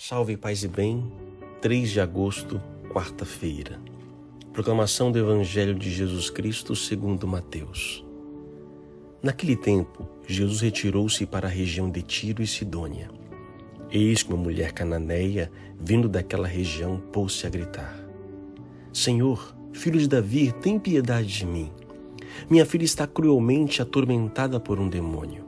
Salve paz e bem, 3 de agosto, quarta-feira. Proclamação do Evangelho de Jesus Cristo segundo Mateus. Naquele tempo, Jesus retirou-se para a região de Tiro e Sidônia. Eis que uma mulher cananeia, vindo daquela região, pôs-se a gritar: Senhor, filho de Davi, tem piedade de mim. Minha filha está cruelmente atormentada por um demônio.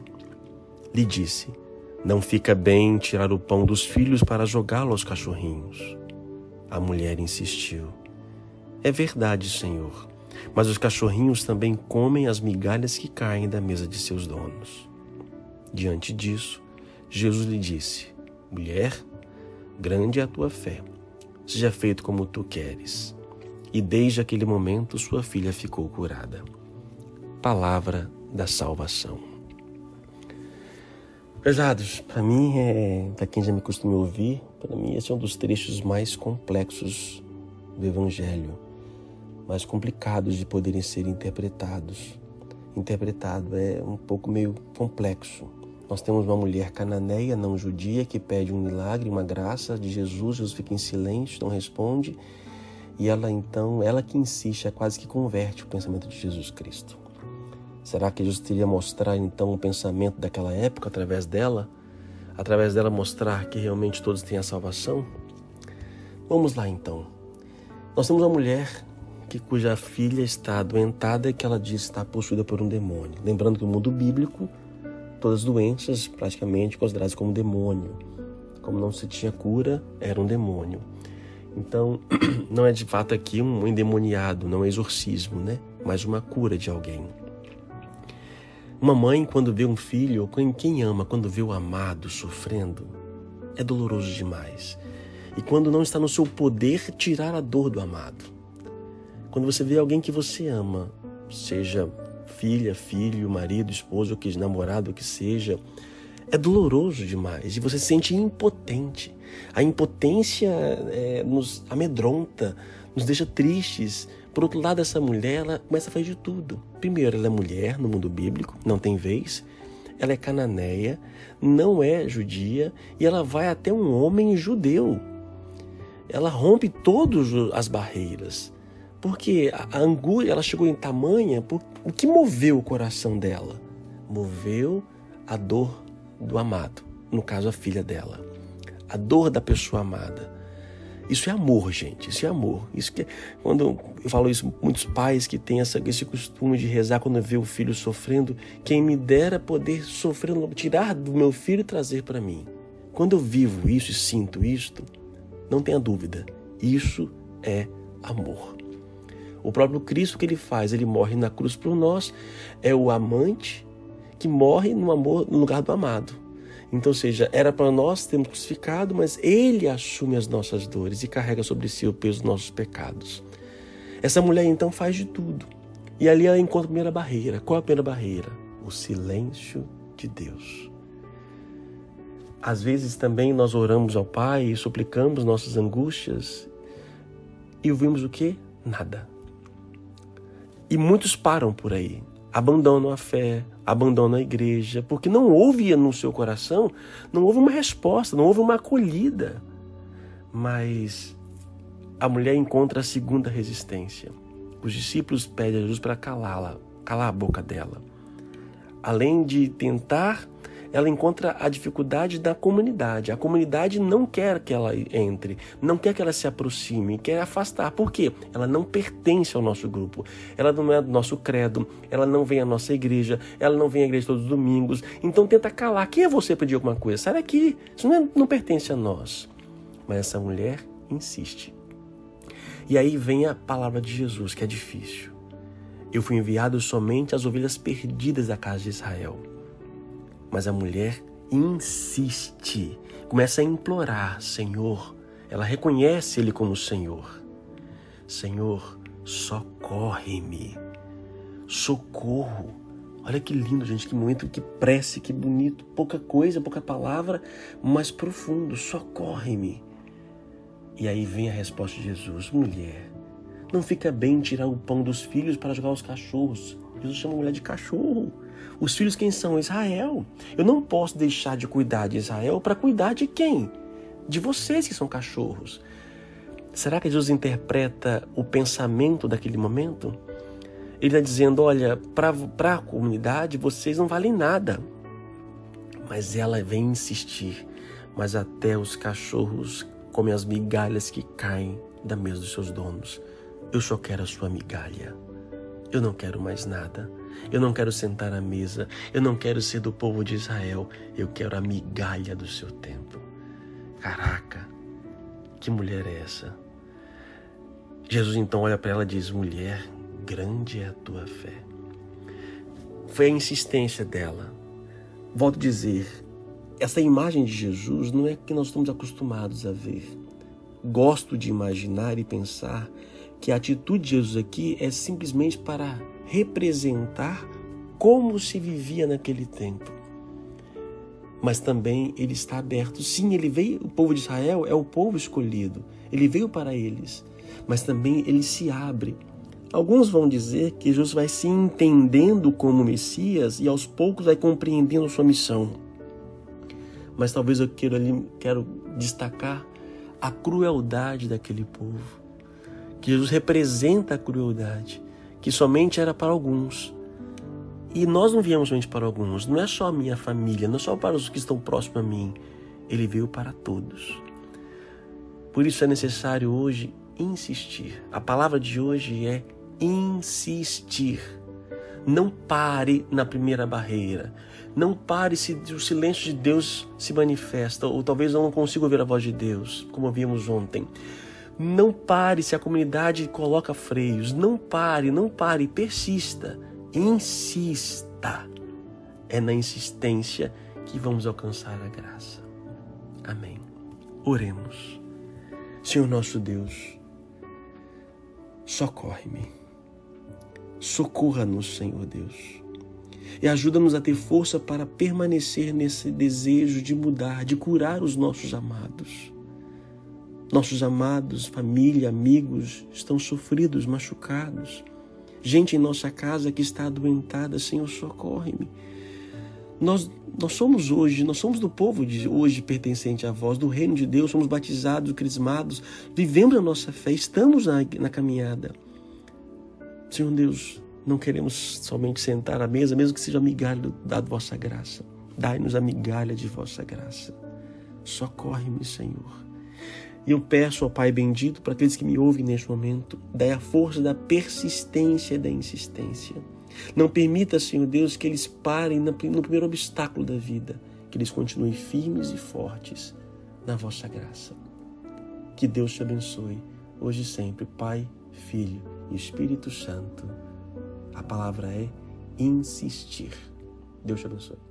lhe disse: Não fica bem tirar o pão dos filhos para jogá-lo aos cachorrinhos. A mulher insistiu: É verdade, Senhor, mas os cachorrinhos também comem as migalhas que caem da mesa de seus donos. Diante disso, Jesus lhe disse: Mulher, grande é a tua fé. Seja feito como tu queres. E desde aquele momento sua filha ficou curada. Palavra da salvação. Pesados, para mim, é, para quem já me costuma ouvir, para mim esse é um dos trechos mais complexos do Evangelho, mais complicados de poderem ser interpretados. Interpretado é um pouco meio complexo. Nós temos uma mulher cananeia, não judia, que pede um milagre, uma graça de Jesus, Jesus fica em silêncio, não responde, e ela então, ela que insiste, é quase que converte o pensamento de Jesus Cristo. Será que Jesus teria mostrar então o pensamento daquela época através dela? Através dela mostrar que realmente todos têm a salvação? Vamos lá então. Nós temos uma mulher que, cuja filha está adoentada e que ela diz estar possuída por um demônio. Lembrando que no mundo bíblico, todas as doenças praticamente consideradas como demônio. Como não se tinha cura, era um demônio. Então, não é de fato aqui um endemoniado, não é exorcismo, né? Mas uma cura de alguém. Uma mãe, quando vê um filho, ou quem ama, quando vê o amado sofrendo, é doloroso demais. E quando não está no seu poder tirar a dor do amado. Quando você vê alguém que você ama, seja filha, filho, marido, esposo, que namorado, que seja, é doloroso demais e você se sente impotente. A impotência é, nos amedronta, nos deixa tristes, por outro lado, essa mulher ela começa a fazer de tudo. Primeiro, ela é mulher no mundo bíblico, não tem vez. Ela é cananeia, não é judia e ela vai até um homem judeu. Ela rompe todas as barreiras. Porque a angústia, ela chegou em tamanha, por, o que moveu o coração dela? Moveu a dor do amado, no caso a filha dela. A dor da pessoa amada. Isso é amor, gente. Isso é amor. Isso que quando eu falo isso, muitos pais que têm essa, esse costume de rezar quando vê o filho sofrendo, quem me dera poder sofrer, tirar do meu filho e trazer para mim. Quando eu vivo isso e sinto isto, não tenha dúvida, isso é amor. O próprio Cristo que ele faz, ele morre na cruz por nós, é o amante que morre no amor no lugar do amado. Então, seja, era para nós termos crucificado, mas Ele assume as nossas dores e carrega sobre si o peso dos nossos pecados. Essa mulher então faz de tudo. E ali ela encontra a primeira barreira. Qual é a primeira barreira? O silêncio de Deus. Às vezes também nós oramos ao Pai e suplicamos nossas angústias e ouvimos o que? Nada. E muitos param por aí abandonam a fé, abandonam a igreja, porque não houve no seu coração, não houve uma resposta, não houve uma acolhida. Mas a mulher encontra a segunda resistência. Os discípulos pedem a Jesus para calá-la, calar a boca dela. Além de tentar ela encontra a dificuldade da comunidade. A comunidade não quer que ela entre, não quer que ela se aproxime, quer afastar. Por quê? Ela não pertence ao nosso grupo. Ela não é do nosso credo, ela não vem à nossa igreja, ela não vem à igreja todos os domingos. Então tenta calar. Quem é você pedir alguma coisa? Sai daqui. Isso não, é, não pertence a nós. Mas essa mulher insiste. E aí vem a palavra de Jesus, que é difícil. Eu fui enviado somente às ovelhas perdidas da casa de Israel. Mas a mulher insiste, começa a implorar: Senhor, ela reconhece Ele como Senhor. Senhor, socorre-me. Socorro. Olha que lindo, gente, que momento, que prece, que bonito. Pouca coisa, pouca palavra, mas profundo. Socorre-me. E aí vem a resposta de Jesus: mulher, não fica bem tirar o pão dos filhos para jogar os cachorros. Jesus chama a mulher de cachorro. Os filhos quem são? Israel. Eu não posso deixar de cuidar de Israel para cuidar de quem? De vocês que são cachorros. Será que Jesus interpreta o pensamento daquele momento? Ele está dizendo: olha, para a comunidade vocês não valem nada. Mas ela vem insistir. Mas até os cachorros comem as migalhas que caem da mesa dos seus donos. Eu só quero a sua migalha. Eu não quero mais nada. Eu não quero sentar à mesa. Eu não quero ser do povo de Israel. Eu quero a migalha do seu tempo. Caraca, que mulher é essa? Jesus então olha para ela e diz: Mulher, grande é a tua fé. Foi a insistência dela. Volto a dizer, essa imagem de Jesus não é que nós estamos acostumados a ver. Gosto de imaginar e pensar que a atitude de Jesus aqui é simplesmente para representar como se vivia naquele tempo. Mas também ele está aberto. Sim, ele veio, o povo de Israel é o povo escolhido. Ele veio para eles, mas também ele se abre Alguns vão dizer que Jesus vai se entendendo como Messias e aos poucos vai compreendendo sua missão. Mas talvez eu quero, ali, quero destacar a crueldade daquele povo. Jesus representa a crueldade, que somente era para alguns. E nós não viemos somente para alguns, não é só a minha família, não é só para os que estão próximos a mim. Ele veio para todos. Por isso é necessário hoje insistir. A palavra de hoje é insistir. Não pare na primeira barreira. Não pare se o silêncio de Deus se manifesta, ou talvez eu não consiga ouvir a voz de Deus, como vimos ontem. Não pare se a comunidade coloca freios. Não pare, não pare, persista. Insista. É na insistência que vamos alcançar a graça. Amém. Oremos. Senhor nosso Deus, socorre-me Socorra-nos, Senhor Deus. E ajuda-nos a ter força para permanecer nesse desejo de mudar, de curar os nossos amados. Nossos amados, família, amigos estão sofridos, machucados. Gente em nossa casa que está adoentada, Senhor, socorre-me. Nós, nós somos hoje, nós somos do povo de hoje pertencente à voz, do reino de Deus, somos batizados, crismados, vivemos a nossa fé, estamos na, na caminhada. Senhor Deus, não queremos somente sentar à mesa, mesmo que seja migalha da vossa graça. Dai-nos a migalha de vossa graça. Socorre-me, Senhor. E eu peço ao Pai bendito para aqueles que me ouvem neste momento, dai a força da persistência e da insistência. Não permita, Senhor Deus, que eles parem no primeiro obstáculo da vida, que eles continuem firmes e fortes na vossa graça. Que Deus te abençoe, hoje e sempre, Pai, Filho Espírito Santo. A palavra é insistir. Deus te abençoe.